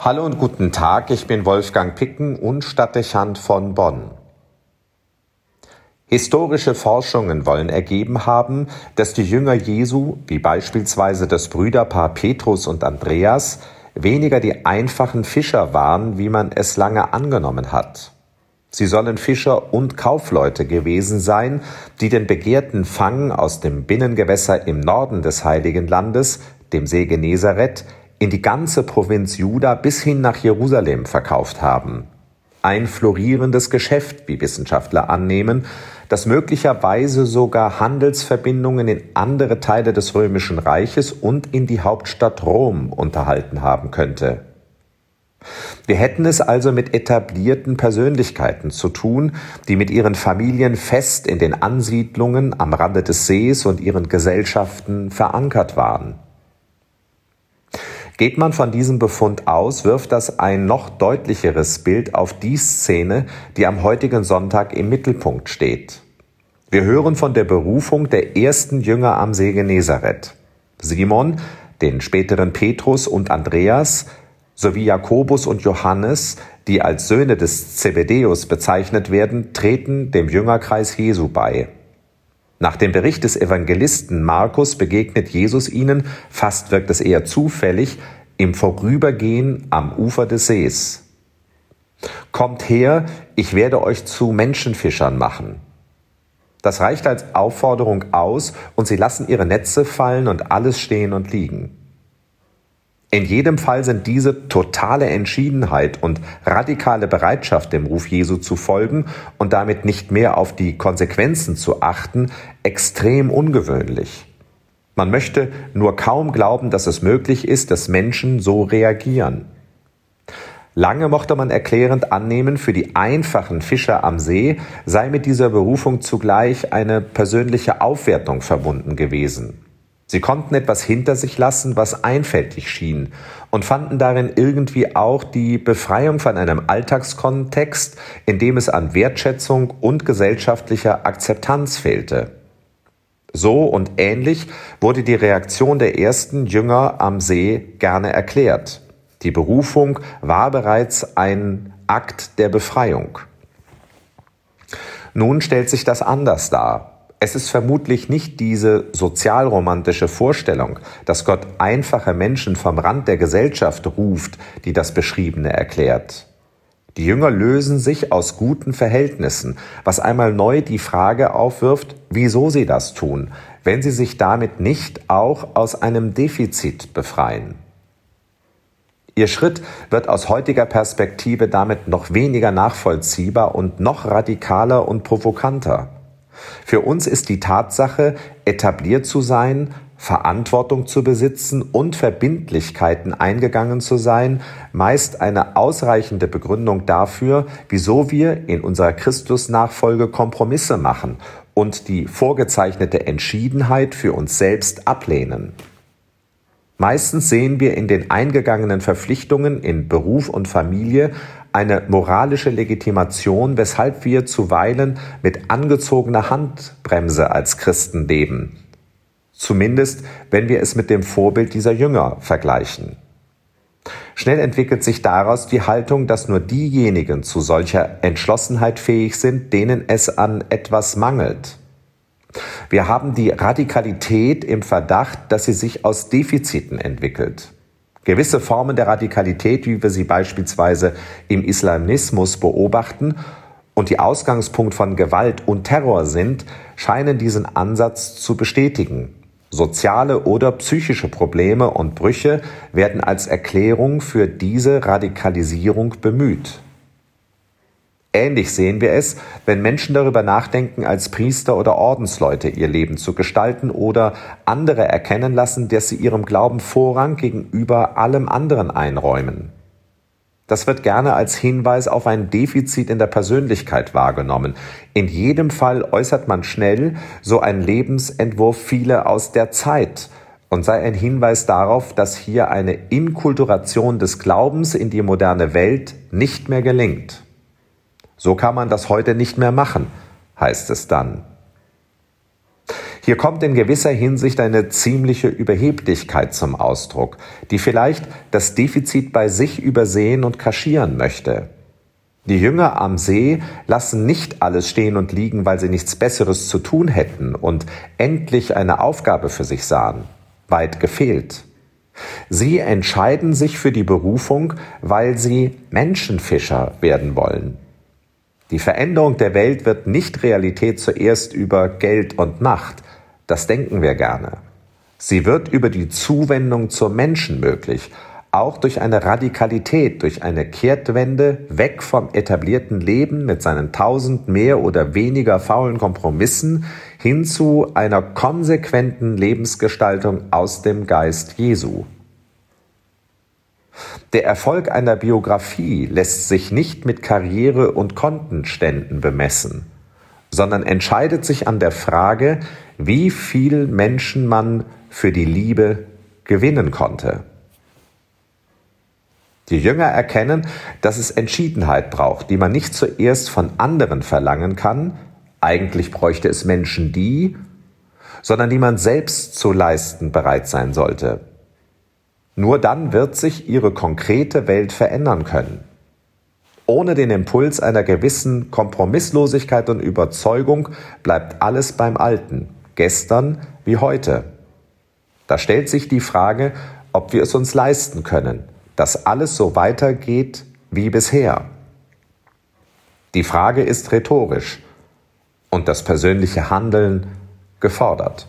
Hallo und guten Tag, ich bin Wolfgang Picken und Stadtdechant von Bonn. Historische Forschungen wollen ergeben haben, dass die Jünger Jesu, wie beispielsweise das Brüderpaar Petrus und Andreas, weniger die einfachen Fischer waren, wie man es lange angenommen hat. Sie sollen Fischer und Kaufleute gewesen sein, die den begehrten Fang aus dem Binnengewässer im Norden des Heiligen Landes, dem See Genezareth, in die ganze Provinz Juda bis hin nach Jerusalem verkauft haben. Ein florierendes Geschäft, wie Wissenschaftler annehmen, das möglicherweise sogar Handelsverbindungen in andere Teile des römischen Reiches und in die Hauptstadt Rom unterhalten haben könnte. Wir hätten es also mit etablierten Persönlichkeiten zu tun, die mit ihren Familien fest in den Ansiedlungen am Rande des Sees und ihren Gesellschaften verankert waren. Geht man von diesem Befund aus, wirft das ein noch deutlicheres Bild auf die Szene, die am heutigen Sonntag im Mittelpunkt steht. Wir hören von der Berufung der ersten Jünger am See Genezareth. Simon, den späteren Petrus und Andreas, sowie Jakobus und Johannes, die als Söhne des Zebedeus bezeichnet werden, treten dem Jüngerkreis Jesu bei. Nach dem Bericht des Evangelisten Markus begegnet Jesus ihnen, fast wirkt es eher zufällig, im Vorübergehen am Ufer des Sees. Kommt her, ich werde euch zu Menschenfischern machen. Das reicht als Aufforderung aus und sie lassen ihre Netze fallen und alles stehen und liegen. In jedem Fall sind diese totale Entschiedenheit und radikale Bereitschaft, dem Ruf Jesu zu folgen und damit nicht mehr auf die Konsequenzen zu achten, extrem ungewöhnlich. Man möchte nur kaum glauben, dass es möglich ist, dass Menschen so reagieren. Lange mochte man erklärend annehmen, für die einfachen Fischer am See sei mit dieser Berufung zugleich eine persönliche Aufwertung verbunden gewesen. Sie konnten etwas hinter sich lassen, was einfältig schien, und fanden darin irgendwie auch die Befreiung von einem Alltagskontext, in dem es an Wertschätzung und gesellschaftlicher Akzeptanz fehlte. So und ähnlich wurde die Reaktion der ersten Jünger am See gerne erklärt. Die Berufung war bereits ein Akt der Befreiung. Nun stellt sich das anders dar. Es ist vermutlich nicht diese sozialromantische Vorstellung, dass Gott einfache Menschen vom Rand der Gesellschaft ruft, die das Beschriebene erklärt. Die Jünger lösen sich aus guten Verhältnissen, was einmal neu die Frage aufwirft, wieso sie das tun, wenn sie sich damit nicht auch aus einem Defizit befreien. Ihr Schritt wird aus heutiger Perspektive damit noch weniger nachvollziehbar und noch radikaler und provokanter. Für uns ist die Tatsache, etabliert zu sein, Verantwortung zu besitzen und Verbindlichkeiten eingegangen zu sein, meist eine ausreichende Begründung dafür, wieso wir in unserer Christusnachfolge Kompromisse machen und die vorgezeichnete Entschiedenheit für uns selbst ablehnen. Meistens sehen wir in den eingegangenen Verpflichtungen in Beruf und Familie eine moralische Legitimation, weshalb wir zuweilen mit angezogener Handbremse als Christen leben. Zumindest, wenn wir es mit dem Vorbild dieser Jünger vergleichen. Schnell entwickelt sich daraus die Haltung, dass nur diejenigen zu solcher Entschlossenheit fähig sind, denen es an etwas mangelt. Wir haben die Radikalität im Verdacht, dass sie sich aus Defiziten entwickelt. Gewisse Formen der Radikalität, wie wir sie beispielsweise im Islamismus beobachten und die Ausgangspunkt von Gewalt und Terror sind, scheinen diesen Ansatz zu bestätigen. Soziale oder psychische Probleme und Brüche werden als Erklärung für diese Radikalisierung bemüht. Ähnlich sehen wir es, wenn Menschen darüber nachdenken, als Priester oder Ordensleute ihr Leben zu gestalten oder andere erkennen lassen, dass sie ihrem Glauben Vorrang gegenüber allem anderen einräumen. Das wird gerne als Hinweis auf ein Defizit in der Persönlichkeit wahrgenommen. In jedem Fall äußert man schnell so ein Lebensentwurf viele aus der Zeit und sei ein Hinweis darauf, dass hier eine Inkulturation des Glaubens in die moderne Welt nicht mehr gelingt. So kann man das heute nicht mehr machen, heißt es dann. Hier kommt in gewisser Hinsicht eine ziemliche Überheblichkeit zum Ausdruck, die vielleicht das Defizit bei sich übersehen und kaschieren möchte. Die Jünger am See lassen nicht alles stehen und liegen, weil sie nichts Besseres zu tun hätten und endlich eine Aufgabe für sich sahen. Weit gefehlt. Sie entscheiden sich für die Berufung, weil sie Menschenfischer werden wollen. Die Veränderung der Welt wird nicht Realität zuerst über Geld und Macht, das denken wir gerne. Sie wird über die Zuwendung zur Menschen möglich, auch durch eine Radikalität, durch eine Kehrtwende weg vom etablierten Leben mit seinen tausend mehr oder weniger faulen Kompromissen hin zu einer konsequenten Lebensgestaltung aus dem Geist Jesu. Der Erfolg einer Biografie lässt sich nicht mit Karriere und Kontenständen bemessen, sondern entscheidet sich an der Frage, wie viel Menschen man für die Liebe gewinnen konnte. Die Jünger erkennen, dass es Entschiedenheit braucht, die man nicht zuerst von anderen verlangen kann, eigentlich bräuchte es Menschen die, sondern die man selbst zu leisten bereit sein sollte. Nur dann wird sich ihre konkrete Welt verändern können. Ohne den Impuls einer gewissen Kompromisslosigkeit und Überzeugung bleibt alles beim Alten, gestern wie heute. Da stellt sich die Frage, ob wir es uns leisten können, dass alles so weitergeht wie bisher. Die Frage ist rhetorisch und das persönliche Handeln gefordert.